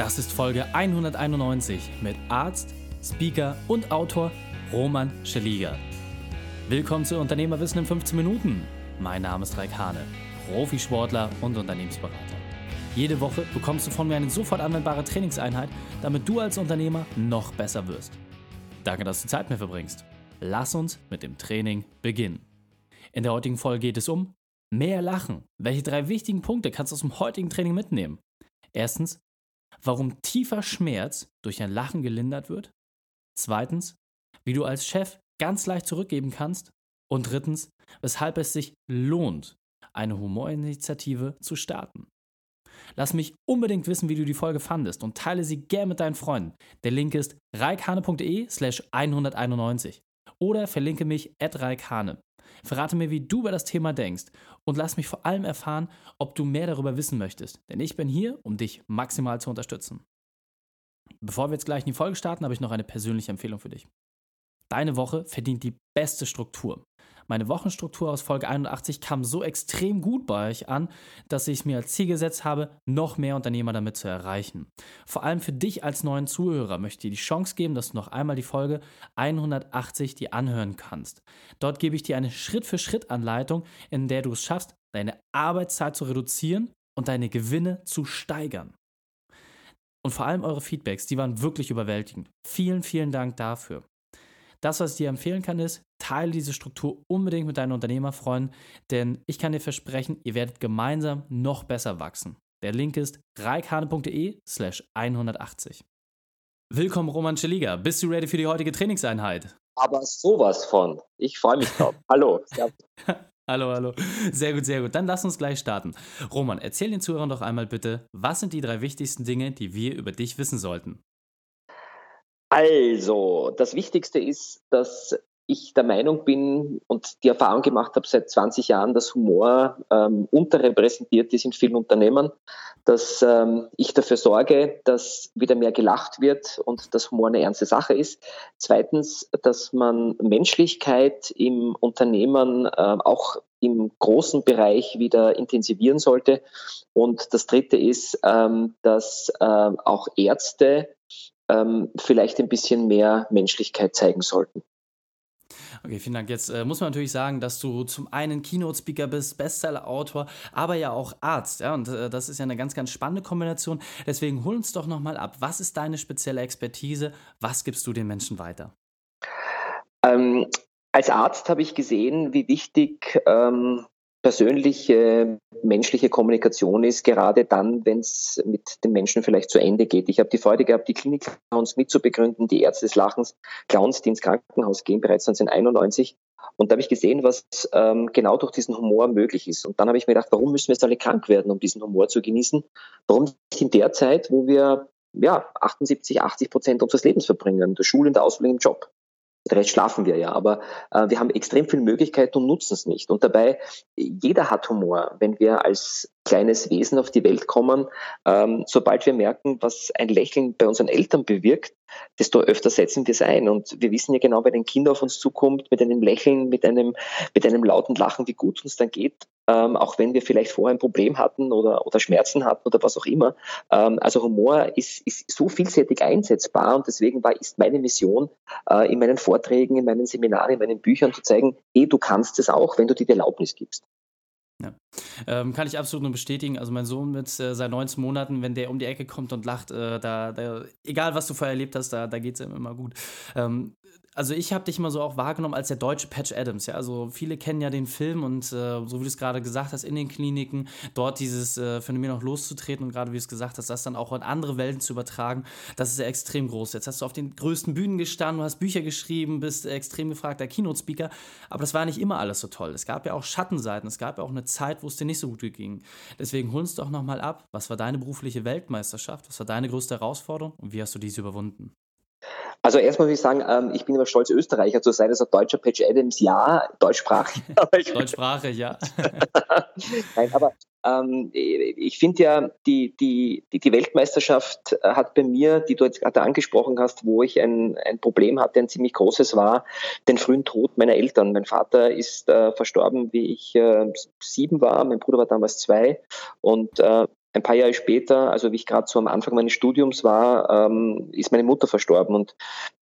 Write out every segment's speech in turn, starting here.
Das ist Folge 191 mit Arzt, Speaker und Autor Roman Scheliger. Willkommen zu Unternehmerwissen in 15 Minuten. Mein Name ist Raik Hane, Profisportler und Unternehmensberater. Jede Woche bekommst du von mir eine sofort anwendbare Trainingseinheit, damit du als Unternehmer noch besser wirst. Danke, dass du Zeit mit mir verbringst. Lass uns mit dem Training beginnen. In der heutigen Folge geht es um mehr Lachen. Welche drei wichtigen Punkte kannst du aus dem heutigen Training mitnehmen? Erstens, warum tiefer Schmerz durch ein Lachen gelindert wird. Zweitens, wie du als Chef ganz leicht zurückgeben kannst. Und drittens, weshalb es sich lohnt, eine Humorinitiative zu starten. Lass mich unbedingt wissen, wie du die Folge fandest und teile sie gern mit deinen Freunden. Der Link ist reikane.de slash 191 oder verlinke mich at reikane. Verrate mir, wie du über das Thema denkst und lass mich vor allem erfahren, ob du mehr darüber wissen möchtest, denn ich bin hier, um dich maximal zu unterstützen. Bevor wir jetzt gleich in die Folge starten, habe ich noch eine persönliche Empfehlung für dich. Deine Woche verdient die beste Struktur. Meine Wochenstruktur aus Folge 81 kam so extrem gut bei euch an, dass ich mir als Ziel gesetzt habe, noch mehr Unternehmer damit zu erreichen. Vor allem für dich als neuen Zuhörer möchte ich die Chance geben, dass du noch einmal die Folge 180 dir anhören kannst. Dort gebe ich dir eine Schritt-für-Schritt-Anleitung, in der du es schaffst, deine Arbeitszeit zu reduzieren und deine Gewinne zu steigern. Und vor allem eure Feedbacks, die waren wirklich überwältigend. Vielen, vielen Dank dafür. Das, was ich dir empfehlen kann, ist, teile diese Struktur unbedingt mit deinen Unternehmerfreunden, denn ich kann dir versprechen, ihr werdet gemeinsam noch besser wachsen. Der Link ist reikhane.de slash 180. Willkommen, Roman Scheliga. Bist du ready für die heutige Trainingseinheit? Aber sowas von. Ich freue mich drauf. hallo. hallo, hallo. Sehr gut, sehr gut. Dann lass uns gleich starten. Roman, erzähl den Zuhörern doch einmal bitte, was sind die drei wichtigsten Dinge, die wir über dich wissen sollten? Also, das Wichtigste ist, dass ich der Meinung bin und die Erfahrung gemacht habe seit 20 Jahren, dass Humor ähm, unterrepräsentiert ist in vielen Unternehmen, dass ähm, ich dafür sorge, dass wieder mehr gelacht wird und dass Humor eine ernste Sache ist. Zweitens, dass man Menschlichkeit im Unternehmen äh, auch im großen Bereich wieder intensivieren sollte. Und das Dritte ist, ähm, dass äh, auch Ärzte ähm, vielleicht ein bisschen mehr Menschlichkeit zeigen sollten. Okay, vielen Dank. Jetzt äh, muss man natürlich sagen, dass du zum einen Keynote-Speaker bist, Bestseller-Autor, aber ja auch Arzt. Ja? Und äh, das ist ja eine ganz, ganz spannende Kombination. Deswegen hol uns doch nochmal ab. Was ist deine spezielle Expertise? Was gibst du den Menschen weiter? Ähm, als Arzt habe ich gesehen, wie wichtig ähm, persönliche menschliche Kommunikation ist, gerade dann, wenn es mit den Menschen vielleicht zu Ende geht. Ich habe die Freude gehabt, die Klinik-Clowns mitzubegründen, die Ärzte des Lachens, Clowns, die ins Krankenhaus gehen, bereits 1991. Und da habe ich gesehen, was ähm, genau durch diesen Humor möglich ist. Und dann habe ich mir gedacht, warum müssen wir jetzt alle krank werden, um diesen Humor zu genießen? Warum nicht in der Zeit, wo wir ja, 78, 80 Prozent unseres Lebens verbringen, in der Schule, in der Ausbildung, im Job. Rest schlafen wir ja, aber äh, wir haben extrem viele Möglichkeiten und nutzen es nicht. Und dabei, jeder hat Humor. Wenn wir als kleines Wesen auf die Welt kommen, ähm, sobald wir merken, was ein Lächeln bei unseren Eltern bewirkt, desto öfter setzen wir es ein. Und wir wissen ja genau, wenn ein Kind auf uns zukommt, mit einem Lächeln, mit einem, mit einem lauten Lachen, wie gut uns dann geht, ähm, auch wenn wir vielleicht vorher ein Problem hatten oder, oder Schmerzen hatten oder was auch immer. Ähm, also Humor ist, ist so vielseitig einsetzbar und deswegen war, ist meine Mission, äh, in meinen Vorträgen, in meinen Seminaren, in meinen Büchern zu zeigen, eh, du kannst es auch, wenn du dir die Erlaubnis gibst. Ja. Ähm, kann ich absolut nur bestätigen. Also mein Sohn mit äh, seinen 19 Monaten, wenn der um die Ecke kommt und lacht, äh, da, da, egal was du vorher erlebt hast, da, da geht es ihm immer gut. Ähm, also ich habe dich immer so auch wahrgenommen als der deutsche Patch Adams. Ja? Also viele kennen ja den Film und äh, so wie du es gerade gesagt hast, in den Kliniken dort dieses äh, Phänomen auch loszutreten und gerade wie du es gesagt hast, das dann auch in andere Welten zu übertragen, das ist ja extrem groß. Jetzt hast du auf den größten Bühnen gestanden, du hast Bücher geschrieben, bist extrem gefragter Keynote-Speaker, aber das war nicht immer alles so toll. Es gab ja auch Schattenseiten, es gab ja auch eine Zeit, wo es dir nicht so gut ging. Deswegen hol uns doch nochmal ab, was war deine berufliche Weltmeisterschaft, was war deine größte Herausforderung und wie hast du diese überwunden? Also erstmal muss ich sagen, ähm, ich bin immer stolz, Österreicher zu sein. Also deutscher Patch Adams, ja, deutschsprachig. deutschsprachig, ja. Nein, aber ähm, ich finde ja, die, die, die, Weltmeisterschaft hat bei mir, die du jetzt gerade angesprochen hast, wo ich ein, ein Problem hatte, ein ziemlich großes war, den frühen Tod meiner Eltern. Mein Vater ist äh, verstorben, wie ich äh, sieben war, mein Bruder war damals zwei und äh, ein paar Jahre später, also wie ich gerade so am Anfang meines Studiums war, ähm, ist meine Mutter verstorben. Und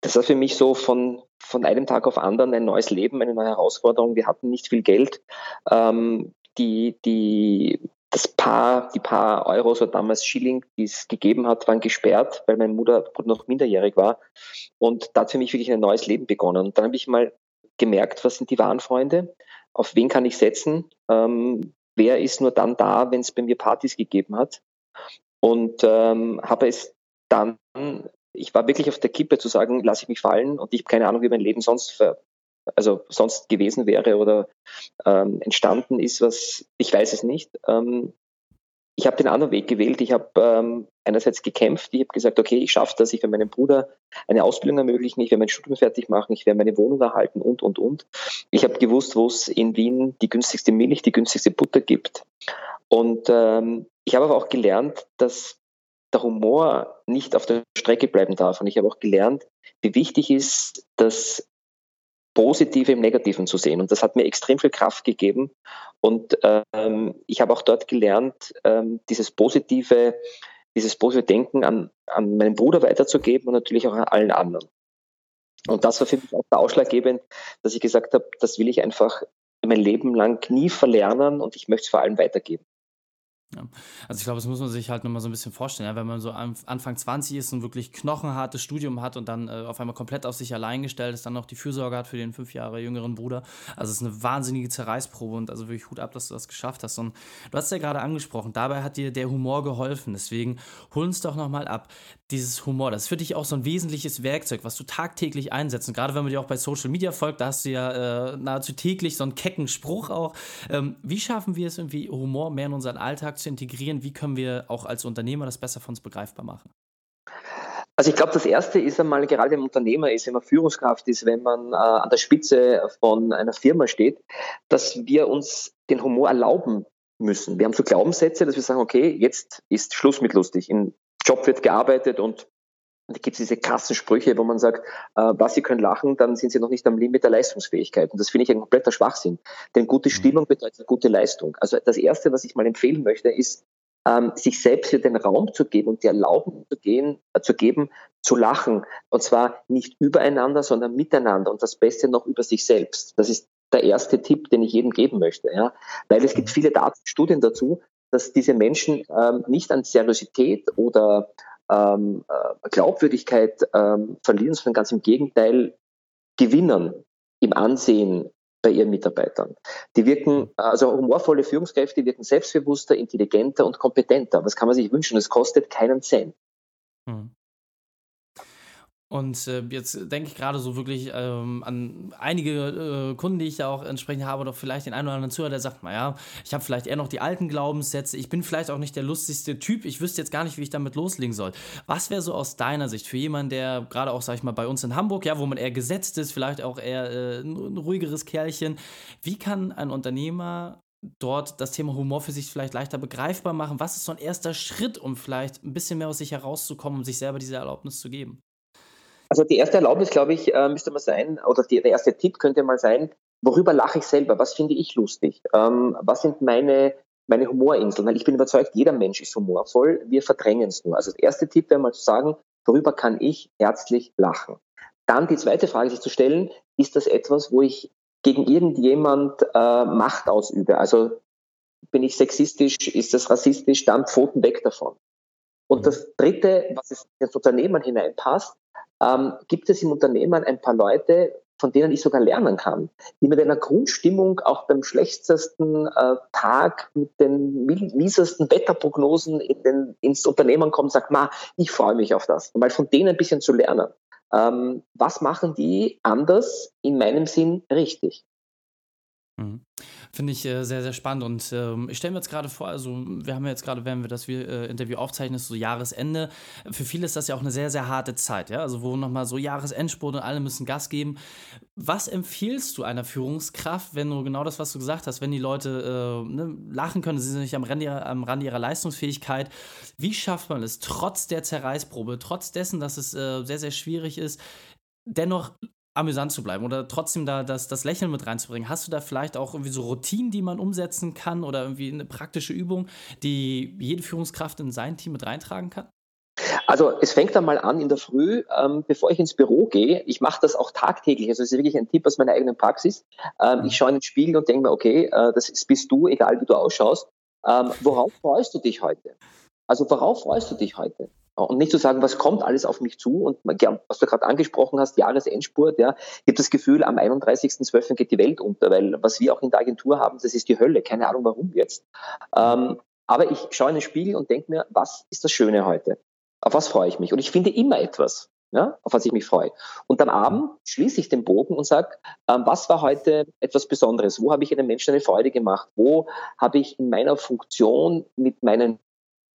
das war für mich so von, von einem Tag auf anderen ein neues Leben, eine neue Herausforderung. Wir hatten nicht viel Geld. Ähm, die, die, das paar, die paar Euros oder damals Schilling, die es gegeben hat, waren gesperrt, weil meine Mutter noch minderjährig war. Und da hat für mich wirklich ein neues Leben begonnen. Und dann habe ich mal gemerkt, was sind die wahren Freunde? Auf wen kann ich setzen? Ähm, wer ist nur dann da, wenn es bei mir Partys gegeben hat. Und ähm, habe es dann, ich war wirklich auf der Kippe zu sagen, lasse ich mich fallen und ich habe keine Ahnung, wie mein Leben sonst ver, also sonst gewesen wäre oder ähm, entstanden ist, was ich weiß es nicht. Ähm, ich habe den anderen Weg gewählt. Ich habe ähm, einerseits gekämpft. Ich habe gesagt, okay, ich schaffe das. Ich werde meinem Bruder eine Ausbildung ermöglichen. Ich werde mein Studium fertig machen. Ich werde meine Wohnung erhalten und, und, und. Ich habe gewusst, wo es in Wien die günstigste Milch, die günstigste Butter gibt. Und ähm, ich habe aber auch gelernt, dass der Humor nicht auf der Strecke bleiben darf. Und ich habe auch gelernt, wie wichtig ist, dass Positive im Negativen zu sehen. Und das hat mir extrem viel Kraft gegeben. Und ähm, ich habe auch dort gelernt, ähm, dieses positive, dieses positive Denken an, an meinen Bruder weiterzugeben und natürlich auch an allen anderen. Und das war für mich auch der ausschlaggebend, dass ich gesagt habe, das will ich einfach mein Leben lang nie verlernen und ich möchte es vor allem weitergeben. Ja. Also ich glaube, das muss man sich halt nochmal so ein bisschen vorstellen. Ja? Wenn man so Anfang 20 ist und wirklich knochenhartes Studium hat und dann äh, auf einmal komplett auf sich allein gestellt ist, dann noch die Fürsorge hat für den fünf Jahre jüngeren Bruder. Also es ist eine wahnsinnige Zerreißprobe und also wirklich Hut ab, dass du das geschafft hast. Und du hast ja gerade angesprochen, dabei hat dir der Humor geholfen. Deswegen hol uns doch nochmal ab. Dieses Humor, das ist für dich auch so ein wesentliches Werkzeug, was du tagtäglich einsetzt. Und gerade wenn man dir auch bei Social Media folgt, da hast du ja äh, nahezu täglich so einen kecken Spruch auch. Ähm, wie schaffen wir es irgendwie, Humor mehr in unseren Alltag zu integrieren? Wie können wir auch als Unternehmer das besser für uns begreifbar machen? Also ich glaube, das Erste ist einmal, gerade man Unternehmer ist, wenn man Führungskraft ist, wenn man äh, an der Spitze von einer Firma steht, dass wir uns den Humor erlauben müssen. Wir haben so Glaubenssätze, dass wir sagen, okay, jetzt ist Schluss mit lustig. Im Job wird gearbeitet und da gibt es diese krassen Sprüche, wo man sagt, äh, was, Sie können lachen, dann sind Sie noch nicht am Limit der Leistungsfähigkeit. Und das finde ich ein kompletter Schwachsinn. Denn gute mhm. Stimmung bedeutet gute Leistung. Also das Erste, was ich mal empfehlen möchte, ist, ähm, sich selbst hier den Raum zu geben und die Erlaubnis zu, gehen, äh, zu geben, zu lachen. Und zwar nicht übereinander, sondern miteinander und das Beste noch über sich selbst. Das ist der erste Tipp, den ich jedem geben möchte. Ja? Weil es gibt mhm. viele Daten, Studien dazu, dass diese Menschen ähm, nicht an Seriosität oder ähm, äh, Glaubwürdigkeit ähm, verlieren, sondern ganz im Gegenteil gewinnen im Ansehen bei ihren Mitarbeitern. Die wirken, also humorvolle Führungskräfte wirken selbstbewusster, intelligenter und kompetenter. Was kann man sich wünschen? Es kostet keinen Cent. Hm. Und äh, jetzt denke ich gerade so wirklich ähm, an einige äh, Kunden, die ich ja auch entsprechend habe, oder vielleicht den einen oder anderen Zuhörer, der sagt, naja, ich habe vielleicht eher noch die alten Glaubenssätze, ich bin vielleicht auch nicht der lustigste Typ, ich wüsste jetzt gar nicht, wie ich damit loslegen soll. Was wäre so aus deiner Sicht für jemanden, der gerade auch, sag ich mal, bei uns in Hamburg, ja, wo man eher gesetzt ist, vielleicht auch eher äh, ein ruhigeres Kerlchen, wie kann ein Unternehmer dort das Thema Humor für sich vielleicht leichter begreifbar machen? Was ist so ein erster Schritt, um vielleicht ein bisschen mehr aus sich herauszukommen, um sich selber diese Erlaubnis zu geben? Also die erste Erlaubnis, glaube ich, äh, müsste mal sein, oder die, der erste Tipp könnte mal sein, worüber lache ich selber? Was finde ich lustig? Ähm, was sind meine, meine Humorinseln? Weil ich bin überzeugt, jeder Mensch ist humorvoll, wir verdrängen es nur. Also der erste Tipp wäre mal zu sagen, worüber kann ich herzlich lachen? Dann die zweite Frage sich zu stellen, ist das etwas, wo ich gegen irgendjemand äh, Macht ausübe? Also bin ich sexistisch, ist das rassistisch, dann Pfoten weg davon. Und das Dritte, was ins Unternehmen hineinpasst, ähm, gibt es im Unternehmen ein paar Leute, von denen ich sogar lernen kann, die mit einer Grundstimmung auch beim schlechtesten äh, Tag mit den miesesten Wetterprognosen in den, ins Unternehmen kommen sagen, ma, ich freue mich auf das. Und mal von denen ein bisschen zu lernen. Ähm, was machen die anders in meinem Sinn richtig? Mhm. Finde ich äh, sehr, sehr spannend. Und ähm, ich stelle mir jetzt gerade vor, also wir haben ja jetzt gerade, während wir das äh, Interview aufzeichnen, so Jahresende. Für viele ist das ja auch eine sehr, sehr harte Zeit, ja. Also wo nochmal so Jahresendspurt und alle müssen Gas geben. Was empfiehlst du einer Führungskraft, wenn du genau das, was du gesagt hast, wenn die Leute äh, ne, lachen können, sie sind nicht am Rande, am Rande ihrer Leistungsfähigkeit. Wie schafft man es, trotz der Zerreißprobe, trotz dessen, dass es äh, sehr, sehr schwierig ist, dennoch amüsant zu bleiben oder trotzdem da das, das Lächeln mit reinzubringen, hast du da vielleicht auch irgendwie so Routinen, die man umsetzen kann oder irgendwie eine praktische Übung, die jede Führungskraft in sein Team mit reintragen kann? Also es fängt dann mal an in der Früh, ähm, bevor ich ins Büro gehe. Ich mache das auch tagtäglich. Also es ist wirklich ein Tipp aus meiner eigenen Praxis. Ähm, mhm. Ich schaue in den Spiegel und denke mir, okay, äh, das ist, bist du, egal wie du ausschaust. Ähm, worauf freust du dich heute? Also worauf freust du dich heute? Und nicht zu sagen, was kommt alles auf mich zu und was du gerade angesprochen hast, Jahresendspurt, ja. Ich habe das Gefühl, am 31.12. geht die Welt unter, weil was wir auch in der Agentur haben, das ist die Hölle. Keine Ahnung warum jetzt. Ähm, aber ich schaue in den Spiegel und denke mir, was ist das Schöne heute? Auf was freue ich mich? Und ich finde immer etwas, ja, auf was ich mich freue. Und am Abend schließe ich den Bogen und sage, ähm, was war heute etwas Besonderes? Wo habe ich einem Menschen eine Freude gemacht? Wo habe ich in meiner Funktion mit meinen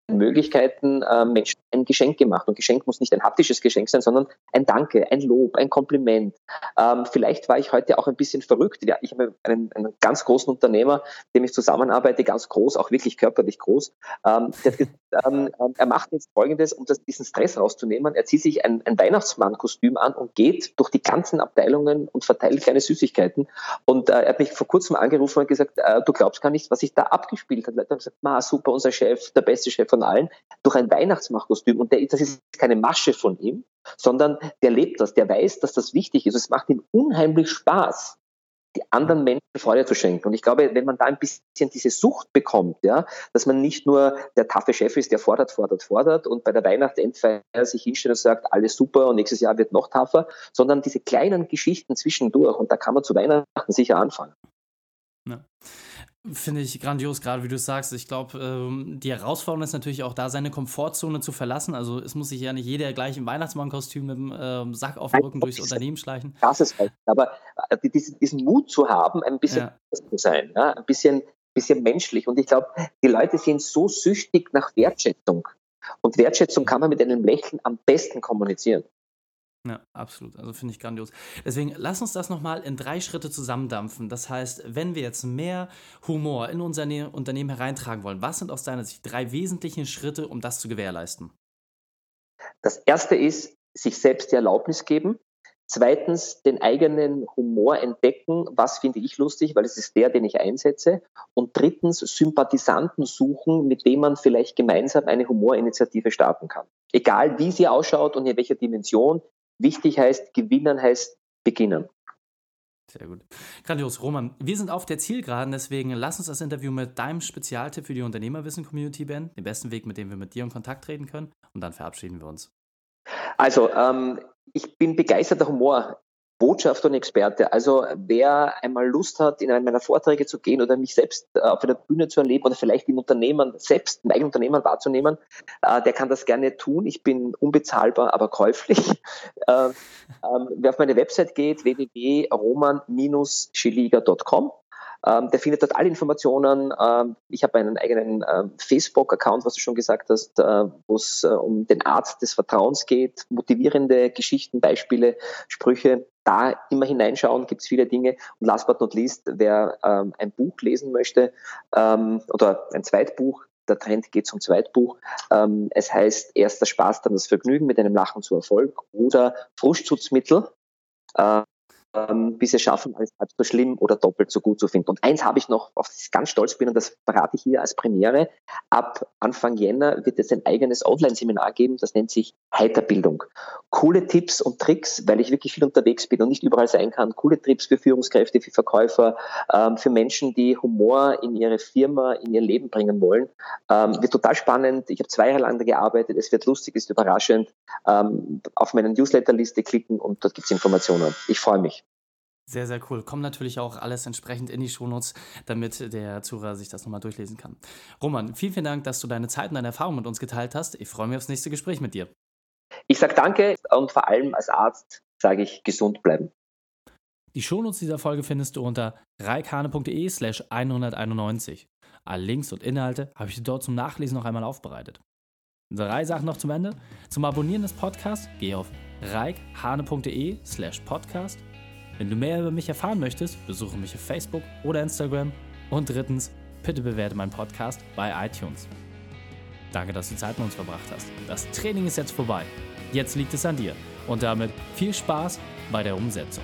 Möglichkeiten äh, Menschen ein Geschenk gemacht. Und Geschenk muss nicht ein haptisches Geschenk sein, sondern ein Danke, ein Lob, ein Kompliment. Ähm, vielleicht war ich heute auch ein bisschen verrückt. Ja, ich habe einen, einen ganz großen Unternehmer, dem ich zusammenarbeite, ganz groß, auch wirklich körperlich groß. Ähm, gesagt, ähm, ähm, er macht jetzt Folgendes, um das, diesen Stress rauszunehmen. Er zieht sich ein, ein Weihnachtsmann-Kostüm an und geht durch die ganzen Abteilungen und verteilt kleine Süßigkeiten. Und äh, er hat mich vor kurzem angerufen und gesagt, äh, du glaubst gar nicht, was sich da abgespielt hat. Leute haben gesagt, ma, super, unser Chef, der beste Chef von allen, durch ein Weihnachtsmachkostüm. Und der, das ist keine Masche von ihm, sondern der lebt das, der weiß, dass das wichtig ist. Es macht ihm unheimlich Spaß, die anderen Menschen Freude zu schenken. Und ich glaube, wenn man da ein bisschen diese Sucht bekommt, ja, dass man nicht nur der taffe Chef ist, der fordert, fordert, fordert und bei der Weihnachtsendfeier sich hinstellt und sagt, alles super und nächstes Jahr wird noch taffer, sondern diese kleinen Geschichten zwischendurch. Und da kann man zu Weihnachten sicher anfangen. Ja. Finde ich grandios, gerade wie du sagst. Ich glaube, ähm, die Herausforderung ist natürlich auch da, seine Komfortzone zu verlassen. Also es muss sich ja nicht jeder gleich im Weihnachtsmannkostüm mit dem ähm, Sack auf dem Rücken durchs Unternehmen schleichen. Das ist halt. Aber äh, diesen, diesen, Mut zu haben, ein bisschen ja. zu sein, ja? ein bisschen, bisschen menschlich. Und ich glaube, die Leute sind so süchtig nach Wertschätzung. Und Wertschätzung kann man mit einem Lächeln am besten kommunizieren. Ja, absolut. Also finde ich grandios. Deswegen lass uns das nochmal in drei Schritte zusammendampfen. Das heißt, wenn wir jetzt mehr Humor in unser ne Unternehmen hereintragen wollen, was sind aus deiner Sicht drei wesentliche Schritte, um das zu gewährleisten? Das erste ist, sich selbst die Erlaubnis geben. Zweitens, den eigenen Humor entdecken. Was finde ich lustig, weil es ist der, den ich einsetze. Und drittens, Sympathisanten suchen, mit denen man vielleicht gemeinsam eine Humorinitiative starten kann. Egal, wie sie ausschaut und in welcher Dimension, Wichtig heißt, gewinnen heißt beginnen. Sehr gut. Grandios. Roman, wir sind auf der Zielgeraden, deswegen lass uns das Interview mit deinem Spezialtipp für die Unternehmerwissen-Community beenden. Den besten Weg, mit dem wir mit dir in Kontakt treten können. Und dann verabschieden wir uns. Also, ähm, ich bin begeisterter Humor. Botschafter und Experte. Also wer einmal Lust hat, in einen meiner Vorträge zu gehen oder mich selbst äh, auf einer Bühne zu erleben oder vielleicht im Unternehmen selbst, im eigenen Unternehmen wahrzunehmen, äh, der kann das gerne tun. Ich bin unbezahlbar, aber käuflich. Äh, ähm, wer auf meine Website geht, www.roman-schiliga.com, ähm, der findet dort alle Informationen. Ähm, ich habe einen eigenen ähm, Facebook-Account, was du schon gesagt hast, äh, wo es äh, um den Arzt des Vertrauens geht, motivierende Geschichten, Beispiele, Sprüche. Da immer hineinschauen, gibt es viele Dinge. Und last but not least, wer ähm, ein Buch lesen möchte ähm, oder ein Zweitbuch, der Trend geht zum Zweitbuch. Ähm, es heißt erst der Spaß, dann das Vergnügen mit einem Lachen zu Erfolg oder Frustschutzmittel. Äh, ähm, bis es schaffen, alles halb so schlimm oder doppelt so gut zu finden. Und eins habe ich noch, auf das ich ganz stolz bin, und das verrate ich hier als Premiere. Ab Anfang Jänner wird es ein eigenes Online-Seminar geben, das nennt sich Heiterbildung. Coole Tipps und Tricks, weil ich wirklich viel unterwegs bin und nicht überall sein kann. Coole Tipps für Führungskräfte, für Verkäufer, ähm, für Menschen, die Humor in ihre Firma, in ihr Leben bringen wollen. Ähm, wird total spannend. Ich habe zwei Jahre lang da gearbeitet. Es wird lustig, ist überraschend. Ähm, auf meine Newsletterliste klicken und dort gibt es Informationen. Ich freue mich. Sehr, sehr cool. Kommt natürlich auch alles entsprechend in die Shownotes, damit der Zuhörer sich das nochmal durchlesen kann. Roman, vielen, vielen Dank, dass du deine Zeit und deine Erfahrungen mit uns geteilt hast. Ich freue mich aufs nächste Gespräch mit dir. Ich sage danke und vor allem als Arzt sage ich gesund bleiben. Die Shownotes dieser Folge findest du unter reikane.de slash 191. Alle Links und Inhalte habe ich dir dort zum Nachlesen noch einmal aufbereitet. Drei Sachen noch zum Ende. Zum Abonnieren des Podcasts geh auf reikhane.de slash podcast wenn du mehr über mich erfahren möchtest, besuche mich auf Facebook oder Instagram. Und drittens, bitte bewerte meinen Podcast bei iTunes. Danke, dass du Zeit mit uns verbracht hast. Das Training ist jetzt vorbei. Jetzt liegt es an dir. Und damit viel Spaß bei der Umsetzung.